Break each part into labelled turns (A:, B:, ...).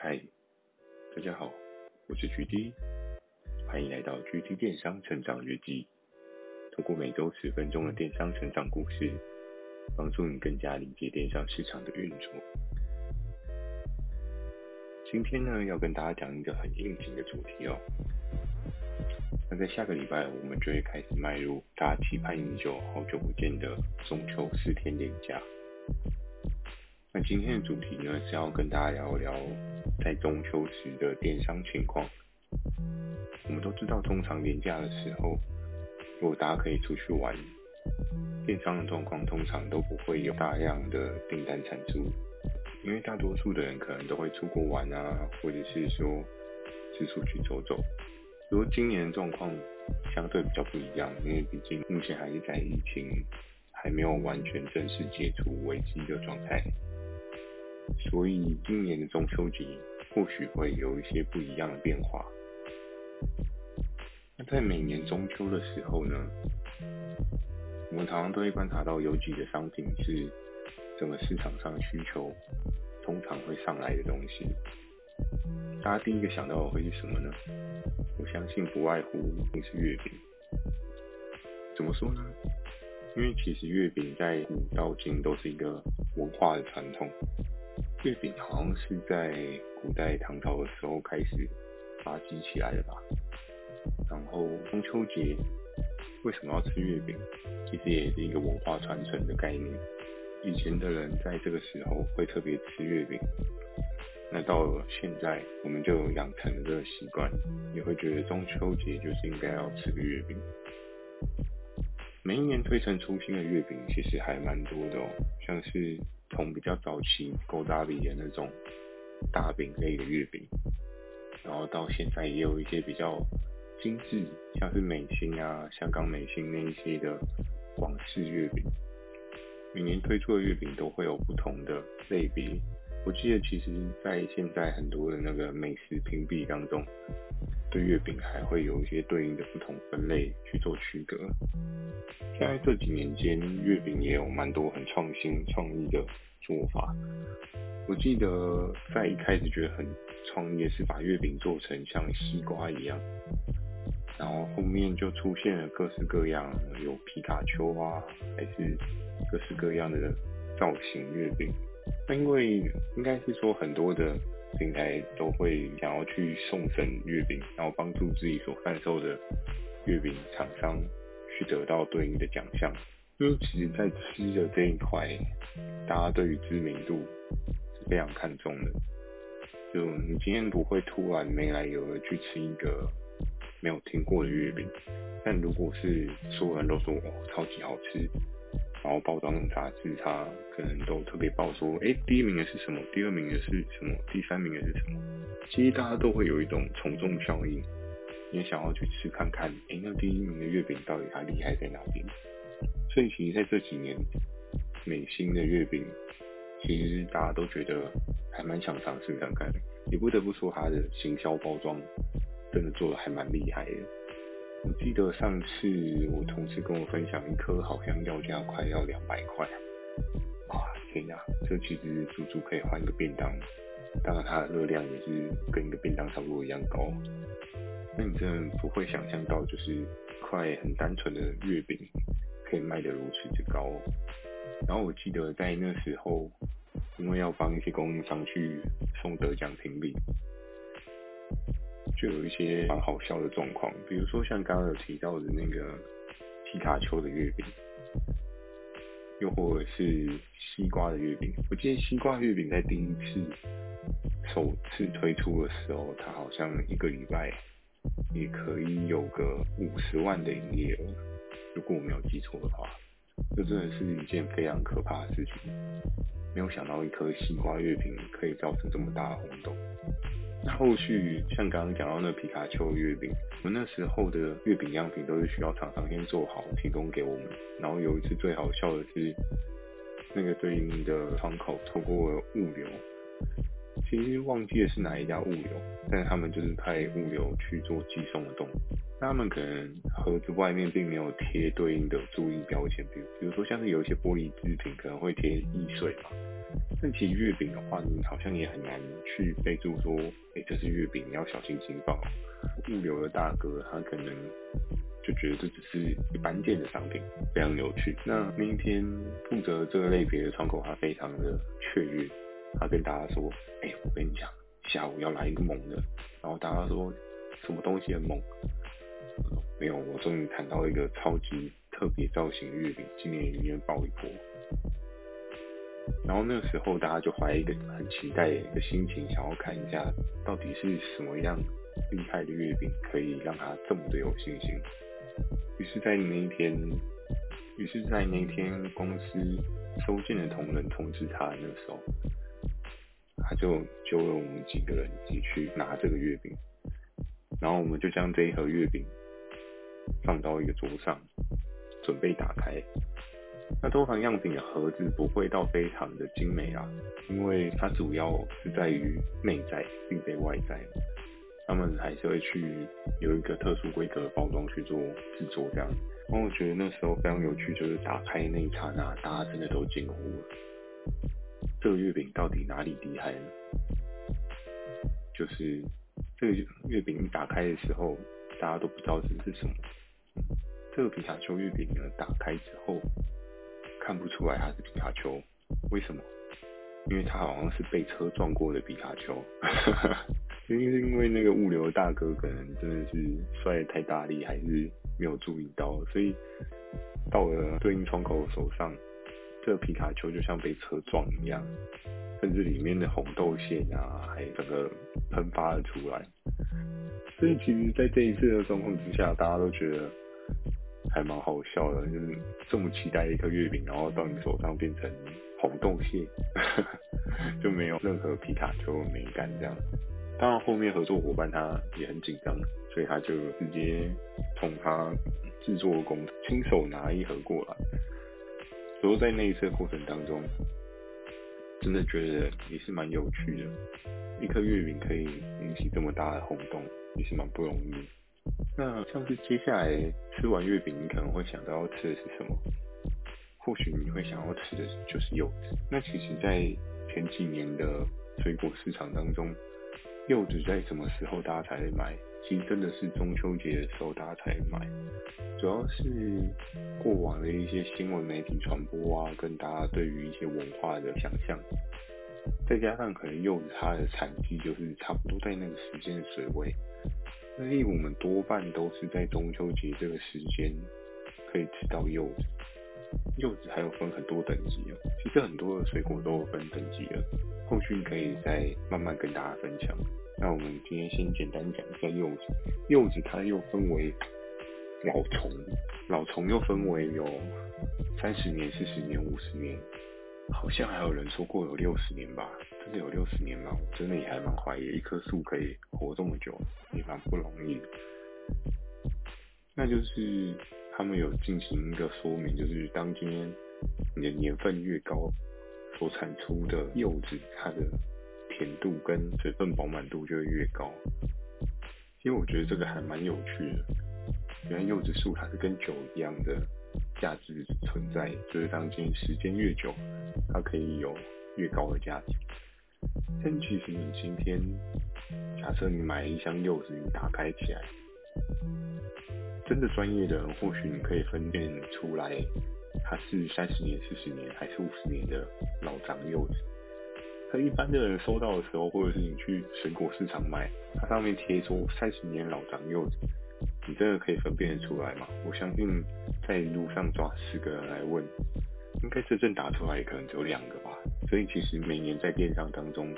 A: 嗨，大家好，我是 GD，欢迎来到 GD 电商成长日记。透过每周十分钟的电商成长故事，帮助你更加理解电商市场的运作。今天呢，要跟大家讲一个很应景的主题哦。那在下个礼拜，我们就会开始迈入大家期盼已久、好久不见的中秋四天连假。那今天的主题呢，是要跟大家聊一聊在中秋时的电商情况。我们都知道，通常年假的时候，如果大家可以出去玩，电商的状况通常都不会有大量的订单产出，因为大多数的人可能都会出国玩啊，或者是说四处去走走。如果今年的状况相对比较不一样，因为毕竟目前还是在疫情还没有完全正式解除危机的状态。所以今年的中秋节或许会有一些不一样的变化。那在每年中秋的时候呢，我们常常都会观察到有几个商品是整个市场上的需求通常会上来的东西。大家第一个想到的会是什么呢？我相信不外乎一定是月饼。怎么说呢？因为其实月饼在古到今都是一个文化的传统。月饼好像是在古代唐朝的时候开始发迹起来的吧。然后中秋节为什么要吃月饼？其实也是一个文化传承的概念。以前的人在这个时候会特别吃月饼，那到了现在我们就养成了这个习惯，也会觉得中秋节就是应该要吃个月饼。每一年推陈出新的月饼其实还蛮多的哦，像是。从比较早期勾搭里的那种大饼类的月饼，然后到现在也有一些比较精致，像是美心啊、香港美心那一些的广式月饼。每年推出的月饼都会有不同的类别。我记得其实，在现在很多的那个美食评比当中，对月饼还会有一些对应的不同分类去做区隔。在这几年间，月饼也有蛮多很创新创意的做法。我记得在一开始觉得很创意是把月饼做成像西瓜一样，然后后面就出现了各式各样，有皮卡丘啊，还是各式各样的造型月饼。那因为应该是说很多的平台都会想要去送审月饼，然后帮助自己所贩售的月饼厂商去得到对应的奖项。因为其实，在吃的这一块，大家对于知名度是非常看重的。就你今天不会突然没来由的去吃一个没有听过的月饼，但如果是所有人都说哦，超级好吃。然后包装杂志，它可能都特别报说，哎，第一名的是什么？第二名的是什么？第三名的是什么？其实大家都会有一种从众效应，也想要去吃看看，哎，那第一名的月饼到底它厉害在哪边？所以其实在这几年，美心的月饼，其实大家都觉得还蛮想尝试看看，也不得不说它的行销包装真的做得还蛮厉害的。我记得上次我同事跟我分享，一颗好像要价快要两百块，哇，天呀，这其实足足可以换一个便当，当然它的热量也是跟一个便当差不多一样高。那你真的不会想象到，就是一块很单纯的月饼可以卖得如此之高。然后我记得在那时候，因为要帮一些供应商去送得奖评比。就有一些蛮好笑的状况，比如说像刚刚有提到的那个皮卡丘的月饼，又或者是西瓜的月饼。我记得西瓜月饼在第一次首次推出的时候，它好像一个礼拜也可以有个五十万的营业额，如果我没有记错的话，这真的是一件非常可怕的事情。没有想到一颗西瓜月饼可以造成这么大的轰动。后续像刚刚讲到那皮卡丘月饼，我们那时候的月饼样品都是需要厂商先做好提供给我们。然后有一次最好笑的是，那个对应的窗口透过物流，其实忘记了是哪一家物流，但是他们就是派物流去做寄送的动作。那他们可能盒子外面并没有贴对应的注意标签，比如比如说像是有一些玻璃制品可能会贴易碎嘛。但其实月饼的话，你好像也很难去备注说，哎、这是月饼，你要小心轻放。物流的大哥他可能就觉得这只是一般件的商品，非常有趣。那那一天负责这个类别的窗口，他非常的雀跃，他跟大家说，哎、我跟你讲，下午要来一个猛的。然后大家说，什么东西很猛？没有，我终于谈到一个超级特别造型月饼，今年里面爆一波。然后那个时候，大家就怀一个很期待的心情，想要看一下到底是什么样厉害的月饼，可以让他这么的有信心。于是，在那一天，于是，在那一天公司收件的同仁通知他，那个时候，他就揪了我们几个人一起去拿这个月饼，然后我们就将这一盒月饼放到一个桌上，准备打开。那通常样品的盒子不会到非常的精美啊，因为它主要是在于内在，并非外在。他们还是会去有一个特殊规格的包装去做制作这样。然后我觉得那时候非常有趣，就是打开那一刹那，大家真的都惊呼了：这个月饼到底哪里厉害呢？就是这个月饼一打开的时候，大家都不知道这是什么。这个皮卡丘月饼呢，打开之后。看不出来他是皮卡丘，为什么？因为他好像是被车撞过的皮卡丘，因为因为那个物流大哥可能真的是摔得太大力，还是没有注意到，所以到了对应窗口手上，这个皮卡丘就像被车撞一样，甚至里面的红豆馅啊，还整个喷发了出来。所以其实，在这一次的状况之下，大家都觉得。还蛮好笑的，就是这么期待一颗月饼，然后到你手上变成红豆馅，就没有任何皮卡丘的美感这样。当然后面合作伙伴他也很紧张，所以他就直接从他制作工亲手拿一盒过来。不过在那一次过程当中，真的觉得也是蛮有趣的。一颗月饼可以引起这么大的轰动，也是蛮不容易。那像是接下来吃完月饼，你可能会想到要吃的是什么？或许你会想要吃的就是柚子。那其实，在前几年的水果市场当中，柚子在什么时候大家才买？其实真的是中秋节的时候大家才买。主要是过往的一些新闻媒体传播啊，跟大家对于一些文化的想象，再加上可能柚子它的产季就是差不多在那个时间的水位。所以我们多半都是在中秋节这个时间可以吃到柚子。柚子还有分很多等级哦，其实很多的水果都有分等级的，后续可以再慢慢跟大家分享。那我们今天先简单讲一下柚子。柚子它又分为老欉，老欉又分为有三十年、四十年、五十年。好像还有人说过有六十年吧？真的有六十年吗？我真的也还蛮怀疑，一棵树可以活这么久，也蛮不容易。那就是他们有进行一个说明，就是当今天你的年份越高，所产出的柚子它的甜度跟水分饱满度就会越高。因为我觉得这个还蛮有趣的，原来柚子树它是跟酒一样的。价值存在，就是当今时间越久，它可以有越高的价值。但其实你今天，假设你买一箱柚子，你打开起来，真的专业的人或许你可以分辨出来，它是三十年、四十年还是五十年的老长柚子。可一般的人收到的时候，或者是你去水果市场买，它上面贴说三十年老长柚子。你真的可以分辨得出来吗？我相信在路上抓十个人来问，应该真正打出来可能只有两个吧。所以其实每年在电商当中，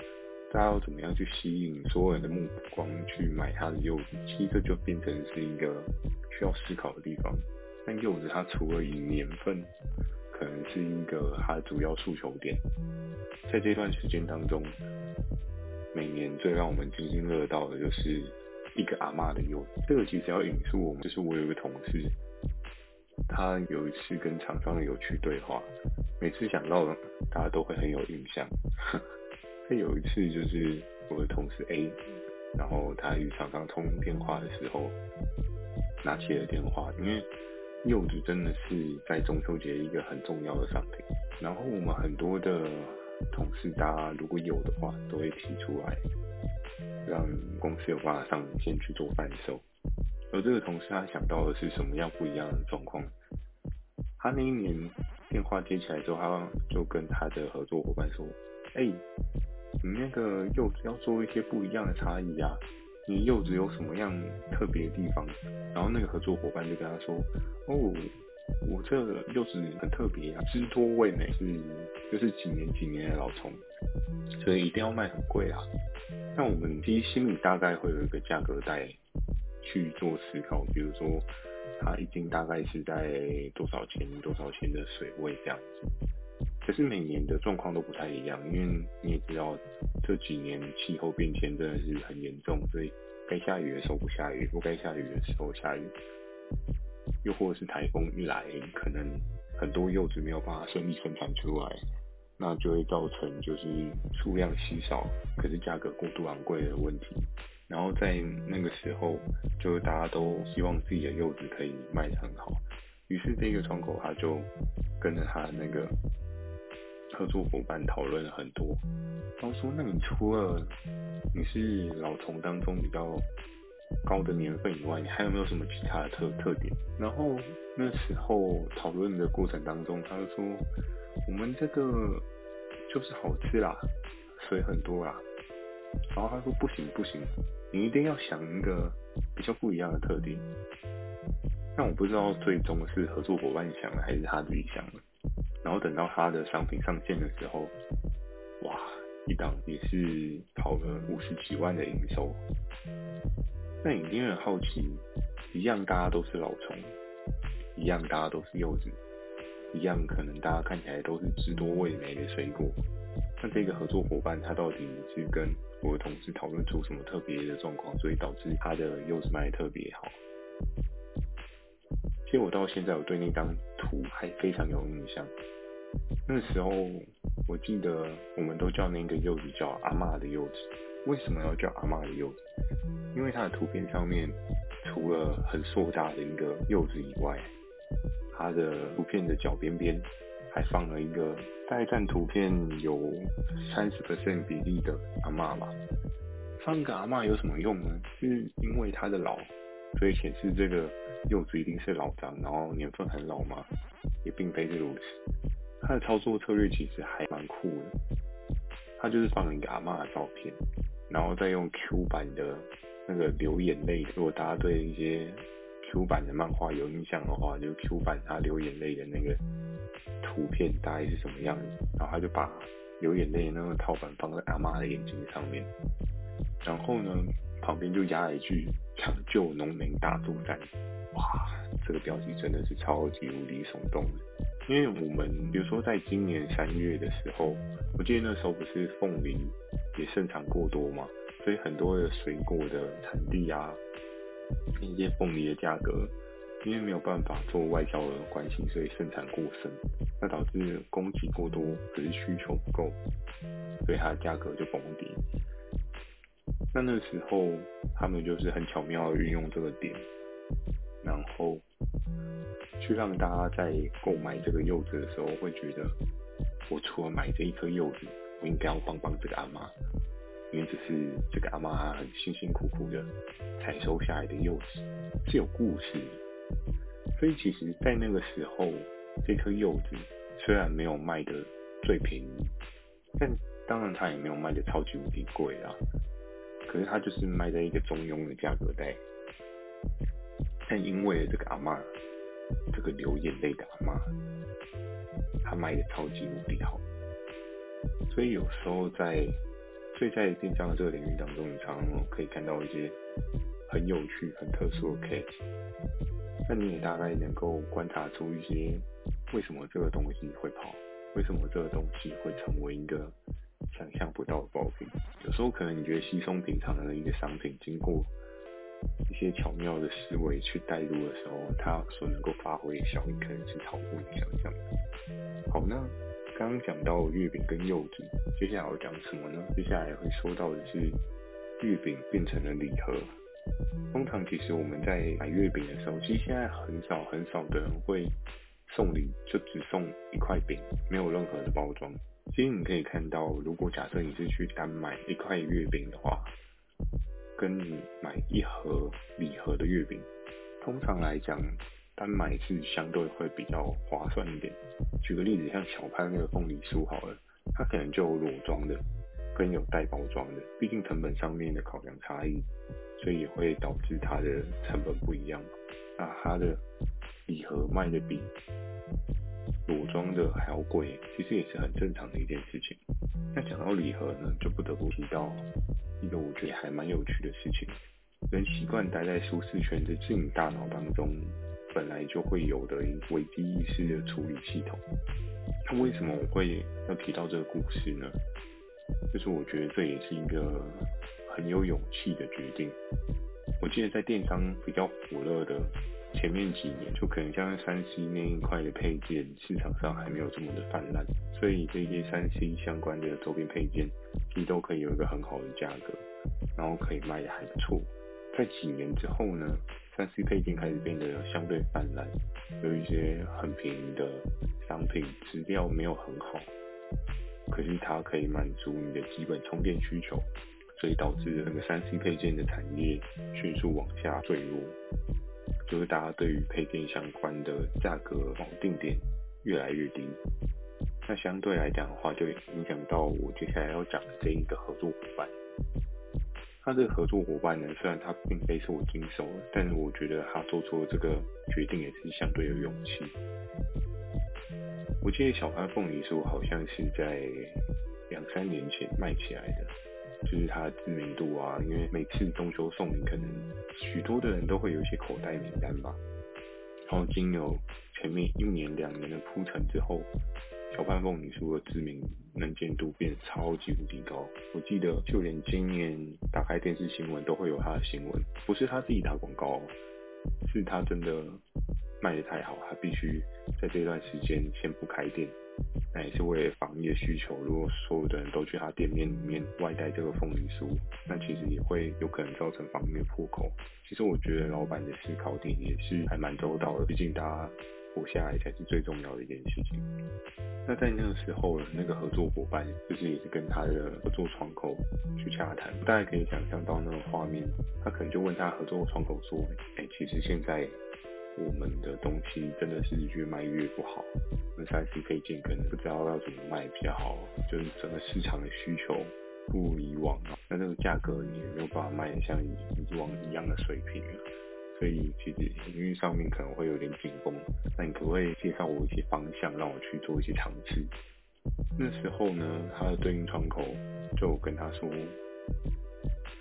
A: 大家要怎么样去吸引所有人的目光去买它的柚子，其实这就变成是一个需要思考的地方。但柚子它除了以年份可能是一个它的主要诉求点，在这段时间当中，每年最让我们津津乐道的就是。一个阿嬷的柚子，这个其实要引述我们，就是我有一个同事，他有一次跟厂商的有趣对话，每次想到大家都会很有印象。他有一次就是我的同事 A，然后他与厂商通电话的时候，拿起了电话，因为柚子真的是在中秋节一个很重要的商品，然后我们很多的同事大家如果有的话，都会提出来，让公司有办法上线去做贩售。而这个同事他想到的是什么样不一样的状况？他那一年电话接起来之后，他就跟他的合作伙伴说：“哎、你那个柚子要做一些不一样的差异啊，你柚子有什么样特别的地方？”然后那个合作伙伴就跟他说：“哦。”我这柚子很特别啊，汁多味美，是就是几年几年的老虫，所以一定要卖很贵啊。那我们其实心里大概会有一个价格带去做思考，比如说它一斤大概是在多少钱多少钱的水位这样子。可是每年的状况都不太一样，因为你也知道这几年气候变迁真的是很严重，所以该下雨的时候不下雨，不该下雨的时候下雨。又或者是台风一来，可能很多柚子没有办法顺利生产出来，那就会造成就是数量稀少，可是价格过度昂贵的问题。然后在那个时候，就是大家都希望自己的柚子可以卖得很好，于是这个窗口他就跟着他那个合作伙伴讨论了很多，他说：“那你除了你是老虫当中比较……”高的年份以外，你还有没有什么其他的特特点？然后那时候讨论的过程当中，他就说我们这个就是好吃啦，水很多啦。然后他说不行不行，你一定要想一个比较不一样的特点。但我不知道最终是合作伙伴想的还是他自己想的。然后等到他的商品上线的时候，哇，一档也是跑了五十几万的营收。那你一定很好奇，一样大家都是老虫，一样大家都是柚子，一样可能大家看起来都是汁多味美的水果。那这个合作伙伴他到底是跟我的同事讨论出什么特别的状况，所以导致他的柚子卖得特别好？其实我到现在我对那张图还非常有印象。那时候我记得我们都叫那个柚子叫阿嬷的柚子。为什么要叫阿嬷的柚子？因为它的图片上面除了很硕大的一个柚子以外，它的图片的脚边边还放了一个大概占图片有三十%比例的阿嬷吧。放个阿嬷有什么用呢？是因为它的老，所以显示这个柚子一定是老张，然后年份很老吗？也并非是如此。它的操作策略其实还蛮酷的，他就是放了一个阿嬷的照片。然后再用 Q 版的那个流眼泪，如果大家对一些 Q 版的漫画有印象的话，就 Q 版他流眼泪的那个图片大概是什么样子？然后他就把流眼泪的那个套版放在阿妈的眼睛上面，然后呢，旁边就压了一句“抢救农民大作战”。哇，这个标题真的是超级无敌耸动的。因为我们比如说在今年三月的时候，我记得那时候不是凤梨也盛产过多嘛，所以很多的水果的产地啊，一些凤梨的价格，因为没有办法做外销的关系，所以盛产过剩，那导致供给过多，可是需求不够，所以它的价格就崩跌。那那时候他们就是很巧妙的运用这个点，然后。去让大家在购买这个柚子的时候，会觉得我除了买这一颗柚子，我应该要帮帮这个阿妈，因为这是这个阿妈很辛辛苦苦的采收下来的柚子，是有故事。所以其实，在那个时候，这颗柚子虽然没有卖的最便宜，但当然它也没有卖的超级无敌贵啊。可是它就是卖在一个中庸的价格带。但因为这个阿妈。这个流眼泪的阿妈，她卖的超级无敌好，所以有时候在，所以在电商的这个领域当中，你常常可以看到一些很有趣、很特殊的 case，那你也大概能够观察出一些为什么这个东西会跑，为什么这个东西会成为一个想象不到的爆品。有时候可能你觉得稀松平常的一个商品，经过。一些巧妙的思维去带入的时候，它所能够发挥的效应可能是超乎你想象的。好，那刚刚讲到月饼跟柚子，接下来要讲什么呢？接下来会说到的是月饼变成了礼盒。通常其实我们在买月饼的时候，其实现在很少很少的人会送礼，就只送一块饼，没有任何的包装。其实你可以看到，如果假设你是去单买一块月饼的话，跟你买一盒礼盒的月饼，通常来讲，单买是相对会比较划算一点。举个例子，像小潘那个凤梨酥好了，它可能就有裸装的，跟有带包装的，毕竟成本上面的考量差异，所以也会导致它的成本不一样。那它的礼盒卖的比裸装的还要贵，其实也是很正常的一件事情。那讲到礼盒呢，就不得不提到一个我觉得还蛮有趣的事情。人习惯待在舒适圈的自己大脑当中，本来就会有的危机意识的处理系统。那为什么我会要提到这个故事呢？就是我觉得这也是一个很有勇气的决定。我记得在电商比较火热的前面几年，就可能像三 C 那一块的配件，市场上还没有这么的泛滥，所以这些三 C 相关的周边配件，其实都可以有一个很好的价格，然后可以卖得还不错。在几年之后呢，三 C 配件开始变得相对泛滥，有一些很便宜的商品，质量没有很好，可是它可以满足你的基本充电需求，所以导致那个三 C 配件的产业迅速往下坠落。就是大家对于配件相关的价格锚定点越来越低，那相对来讲的话，就影响到我接下来要讲的这一个合作伙伴。他这个合作伙伴呢，虽然他并非是我经手，但是我觉得他做出的这个决定也是相对有勇气。我记得小潘凤梨酥好像是在两三年前卖起来的。就是它的知名度啊，因为每次中秋送礼，可能许多的人都会有一些口袋名单吧。然后经由前面一年两年的铺陈之后，小潘凤梨酥的知名能见度变得超级无敌高。我记得就连今年打开电视新闻都会有他的新闻，不是他自己打广告，是他真的卖的太好，他必须在这段时间先不开店。那也是为了防疫的需求。如果所有的人都去他店面里面外带这个凤梨酥，那其实也会有可能造成防疫的破口。其实我觉得老板的思考点也是还蛮周到的，毕竟大家活下来才是最重要的一件事情。那在那个时候，那个合作伙伴就是也是跟他的合作窗口去洽谈，大家可以想象到那个画面，他可能就问他合作窗口说：“哎、其实现在。”我们的东西真的是越卖越不好，那三 C 配件可能不知道要怎么卖比较好，就是整个市场的需求不如以往啊，那这个价格你也没有办法卖得像以往一样的水平了，所以其实营运上面可能会有点紧绷。那你可不可以介绍我一些方向，让我去做一些尝试？那时候呢，他的对应窗口就跟他说。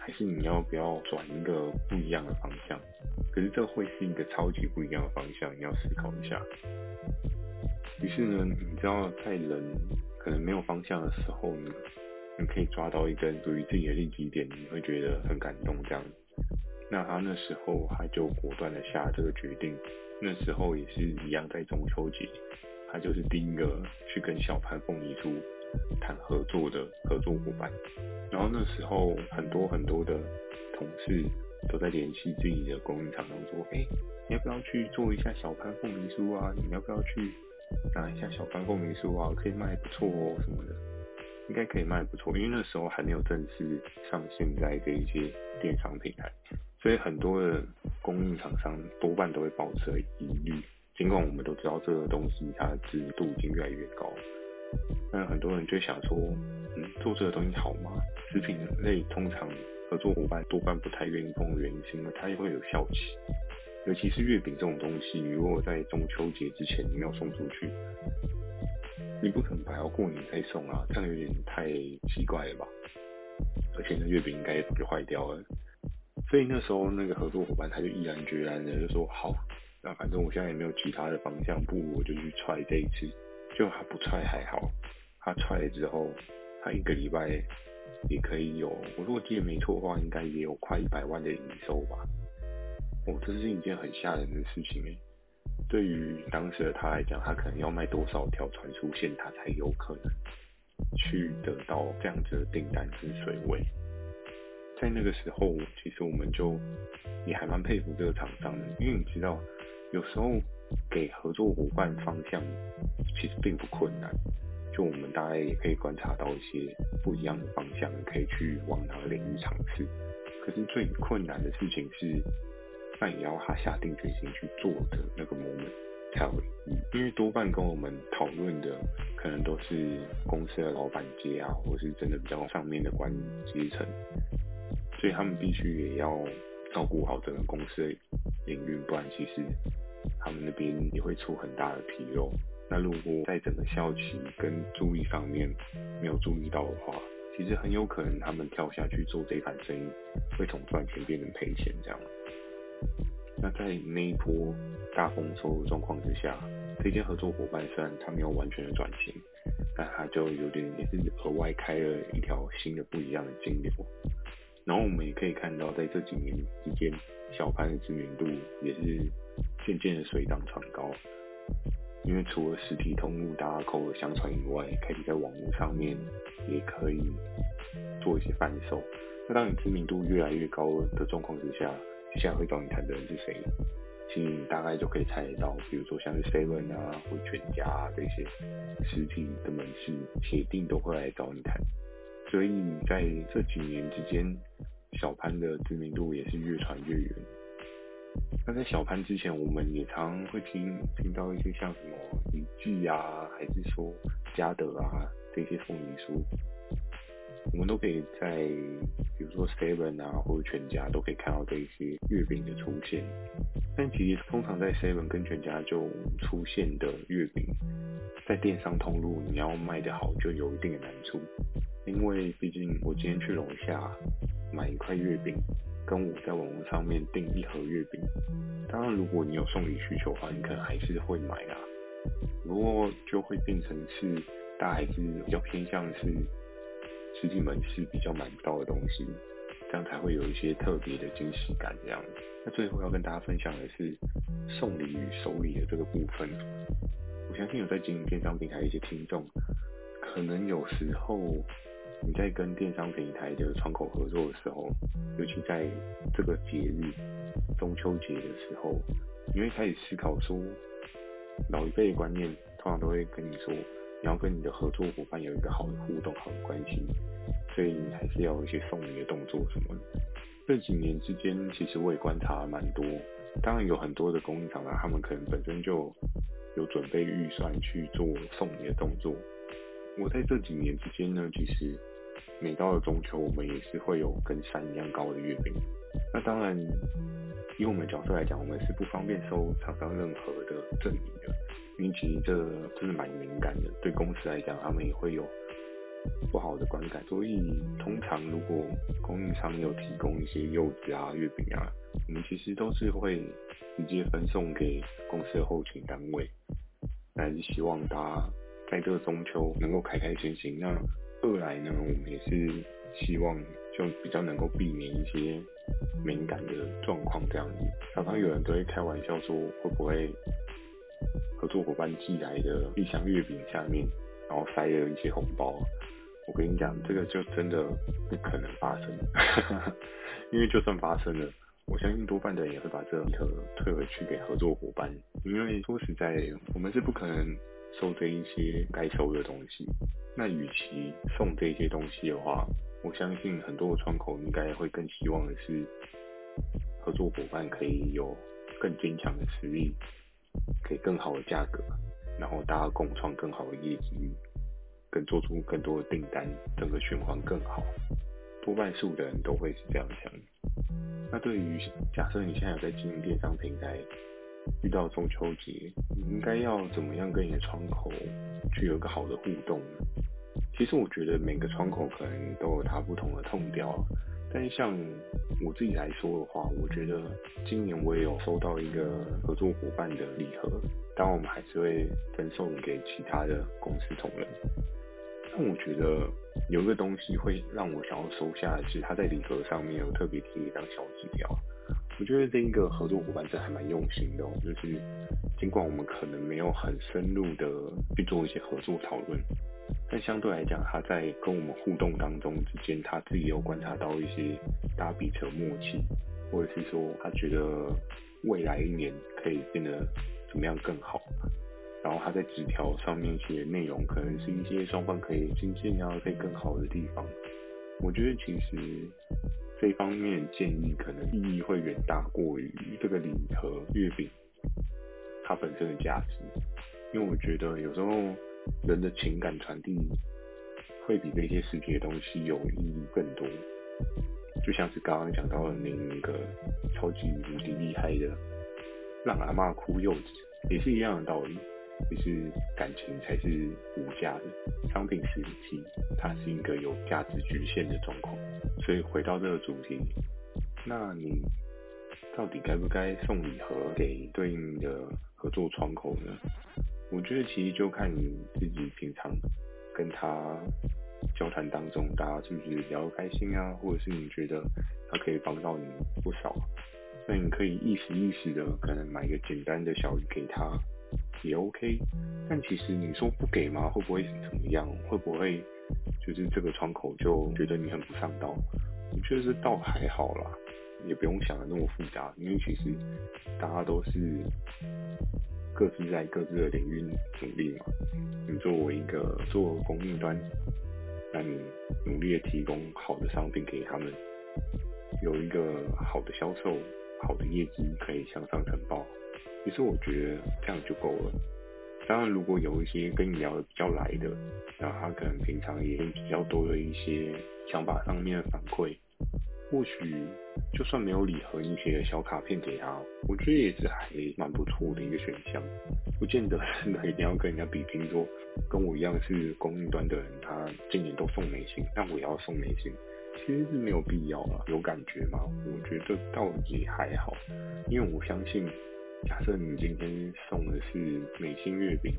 A: 还是你要不要转一个不一样的方向？可是这会是一个超级不一样的方向，你要思考一下。于是呢，你知道在人可能没有方向的时候呢，你可以抓到一根属于自己的利基点，你会觉得很感动这样。那他那时候他就果断的下这个决定。那时候也是一样，在中秋节，他就是第一个去跟小潘凤梨酥谈合作的合作伙伴，然后那时候很多很多的同事都在联系自己的供应厂商说，哎，你要不要去做一下小潘凤梨酥啊？你要不要去拿一下小潘凤梨酥啊？可以卖不错哦什么的，应该可以卖不错，因为那时候还没有正式上线在这一些电商平台，所以很多的供应厂商多半都会保持疑虑，尽管我们都知道这个东西它的知名度已经越来越高。那很多人就想说，嗯，做这个东西好吗？食品类通常合作伙伴多半不太愿意碰原因，是因为它也会有效期。尤其是月饼这种东西，如果在中秋节之前你要送出去，你不可能摆到过年再送啊，这样有点太奇怪了吧？而且那月饼应该也早就坏掉了。所以那时候那个合作伙伴他就毅然决然的就说，好，那反正我现在也没有其他的方向，不如我就去踹这一次。就他不踹还好，他踹了之后，他一个礼拜也可以有，我如果记得没错的话，应该也有快一百万的营收吧。哦，这是一件很吓人的事情诶。对于当时的他来讲，他可能要卖多少条传输线，他才有可能去得到这样子的订单跟水位。在那个时候，其实我们就也还蛮佩服这个厂商的，因为你知道，有时候。给合作伙伴方向其实并不困难，就我们大概也可以观察到一些不一样的方向，可以去往哪个领域尝试。可是最困难的事情是，那也要他下定决心去做的那个 moment 才有意义，因为多半跟我们讨论的可能都是公司的老板阶啊，或是真的比较上面的管理阶层，所以他们必须也要照顾好整个公司的营运，不然其实他们那边也会出很大的纰漏。那如果在整个效期跟注意方面没有注意到的话，其实很有可能他们跳下去做这盘生意，会从赚钱变成赔钱这样。那在那一波大丰收的状况之下，这间合作伙伴虽然他没有完全的转型，但他就有点也是额外开了一条新的不一样的金流。然后我们也可以看到，在这几年之间，小潘的知名度也是渐渐的水涨船高。因为除了实体通路大家口耳相传以外，开始在网络上面也可以做一些贩售。那当你知名度越来越高的状况之下，接下来会找你谈的人是谁？其实你大概就可以猜得到，比如说像是 Seven 啊或全家啊这些实体的门市，铁定都会来找你谈。所以在这几年之间，小潘的知名度也是越传越远。那在小潘之前，我们也常会听听到一些像什么李记啊，还是说嘉德啊这些凤梨酥，我们都可以在比如说 Seven 啊或者全家都可以看到这一些月饼的出现。但其实通常在 Seven 跟全家就出现的月饼，在电商通路你要卖得好就有一定的难处，因为毕竟我今天去楼下买一块月饼。跟我在网络上面订一盒月饼，当然如果你有送礼需求的话，你可能还是会买啦。不过就会变成是大家还是比较偏向是实体门市比较买不到的东西，这样才会有一些特别的惊喜感这样。那最后要跟大家分享的是送礼与收礼的这个部分。我相信有在经营电商平台一些听众，可能有时候。你在跟电商平台的窗口合作的时候，尤其在这个节日中秋节的时候，你会开始思考说，老一辈的观念通常都会跟你说，你要跟你的合作伙伴有一个好的互动、好的关系，所以你还是要有一些送礼的动作什么的。这几年之间，其实我也观察了蛮多，当然有很多的供应商，他们可能本身就有准备预算去做送礼的动作。我在这几年之间呢，其实每到了中秋，我们也是会有跟山一样高的月饼。那当然，以我们角色来讲，我们是不方便收厂商任何的赠礼的，因为其实这真的蛮敏感的，对公司来讲，他们也会有不好的观感。所以，通常如果供应商有提供一些柚子啊、月饼啊，我们其实都是会直接分送给公司的后勤单位，还是希望大家。在这个中秋能够开开心心，那二来呢，我们也是希望就比较能够避免一些敏感的状况这样子。常常有人都会开玩笑说，会不会合作伙伴寄来的一箱月饼下面，然后塞了一些红包？我跟你讲，这个就真的不可能发生，因为就算发生了，我相信多半的人也会把这个退回去给合作伙伴，因为说实在，我们是不可能。收这一些该收的东西，那与其送这些东西的话，我相信很多的窗口应该会更希望的是，合作伙伴可以有更坚强的实力，给更好的价格，然后大家共创更好的业绩，更做出更多的订单，整个循环更好。多半数的人都会是这样想。那对于假设你现在有在经营电商平台，遇到中秋节，你应该要怎么样跟你的窗口去有一个好的互动呢？其实我觉得每个窗口可能都有它不同的痛调，但是像我自己来说的话，我觉得今年我也有收到一个合作伙伴的礼盒，当然我们还是会分送给其他的公司同仁。但我觉得有一个东西会让我想要收下的是，它在礼盒上面有特别贴一张小纸条。我觉得这一个合作伙伴这还蛮用心的哦，就是尽管我们可能没有很深入的去做一些合作讨论，但相对来讲，他在跟我们互动当中之间，他自己有观察到一些大家彼此的默契，或者是说他觉得未来一年可以变得怎么样更好。然后他在纸条上面写的内容，可能是一些双方可以精进啊，可以更好的地方。我觉得其实这方面建议可能意义会远大过于这个礼盒月饼它本身的价值，因为我觉得有时候人的情感传递会比这些实体的东西有意义更多。就像是刚刚讲到的那个超级无敌厉害的让阿嬷哭柚子，也是一样的道理。就是感情才是无价的，商品实体它是一个有价值局限的状况。所以回到这个主题，那你到底该不该送礼盒给对应的合作窗口呢？我觉得其实就看你自己平常跟他交谈当中，大家是不是聊得开心啊，或者是你觉得他可以帮到你不少，那你可以意思意思的可能买一个简单的小礼给他。也 OK，但其实你说不给吗？会不会怎么样？会不会就是这个窗口就觉得你很不上道？我觉得这倒还好啦，也不用想的那么复杂，因为其实大家都是各自在各自的领域努力嘛。你作为一个做供应端，那你努力的提供好的商品给他们，有一个好的销售、好的业绩可以向上呈报。其实我觉得这样就够了。当然，如果有一些跟你聊得比较来的，那他可能平常也比较多的一些想法上面的反馈，或许就算没有礼盒，你写个小卡片给他，我觉得也是还蛮不错的一个选项。不见得真的一定要跟人家比拼说，跟我一样是供应端的人，他今年都送美心，那我也要送美心，其实是没有必要啊。有感觉吗？我觉得倒也还好，因为我相信。假设你今天送的是美心月饼，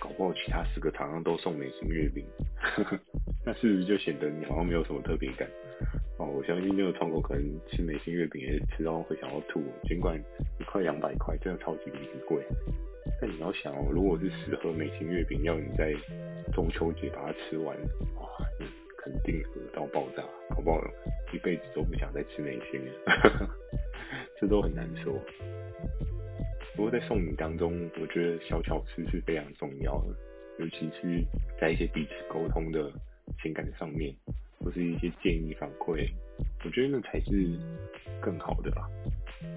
A: 搞不好其他十个厂商都送美心月饼，那是不是就显得你好像没有什么特别感？哦，我相信那个窗口可能吃美心月饼也吃到会想要吐，尽管一块两百块，真的超级无敌贵。但你要想哦，如果是十盒美心月饼要你在中秋节把它吃完，哇，你肯定饿到爆炸，搞不好一辈子都不想再吃美心了，这都很难说。不过在送礼当中，我觉得小巧思是非常重要的，尤其是在一些彼此沟通的情感上面，或是一些建议反馈，我觉得那才是更好的吧。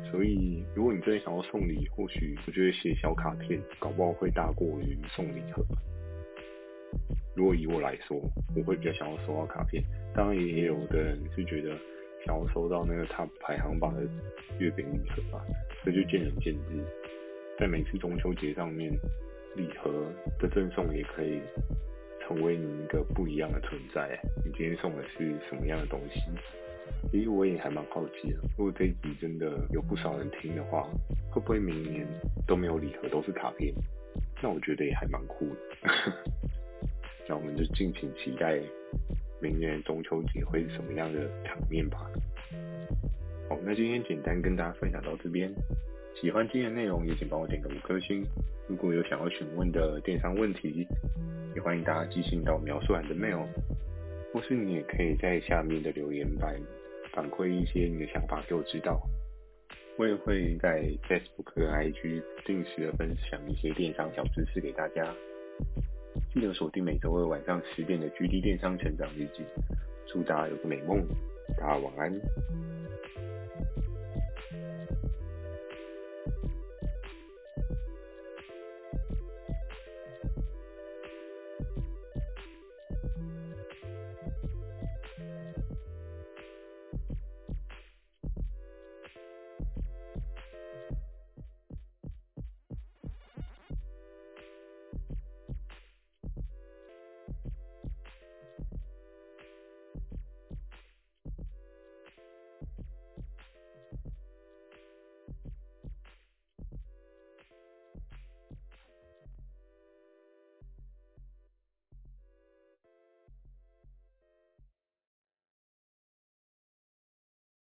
A: 所以，如果你真的想要送礼，或许我觉得写小卡片，搞不好会大过于送礼盒。如果以我来说，我会比较想要收到卡片。当然，也有的人是觉得想要收到那个他排行榜的月饼礼盒吧，这就见仁见智。在每次中秋节上面，礼盒的赠送也可以成为你一个不一样的存在。你今天送的是什么样的东西？其实我也还蛮好奇的。如果这一集真的有不少人听的话，会不会明年都没有礼盒，都是卡片？那我觉得也还蛮酷的。那我们就敬请期待明年中秋节会是什么样的场面吧。好，那今天简单跟大家分享到这边。喜欢今天的内容，也请帮我点个五颗星。如果有想要询问的电商问题，也欢迎大家寄信到描述栏的 mail，或是你也可以在下面的留言板反馈一些你的想法给我知道。我也会在 Facebook 和 IG 定时的分享一些电商小知识给大家。记得锁定每周二晚上十点的 GD 电商成长日记。祝大家有个美梦，大家晚安。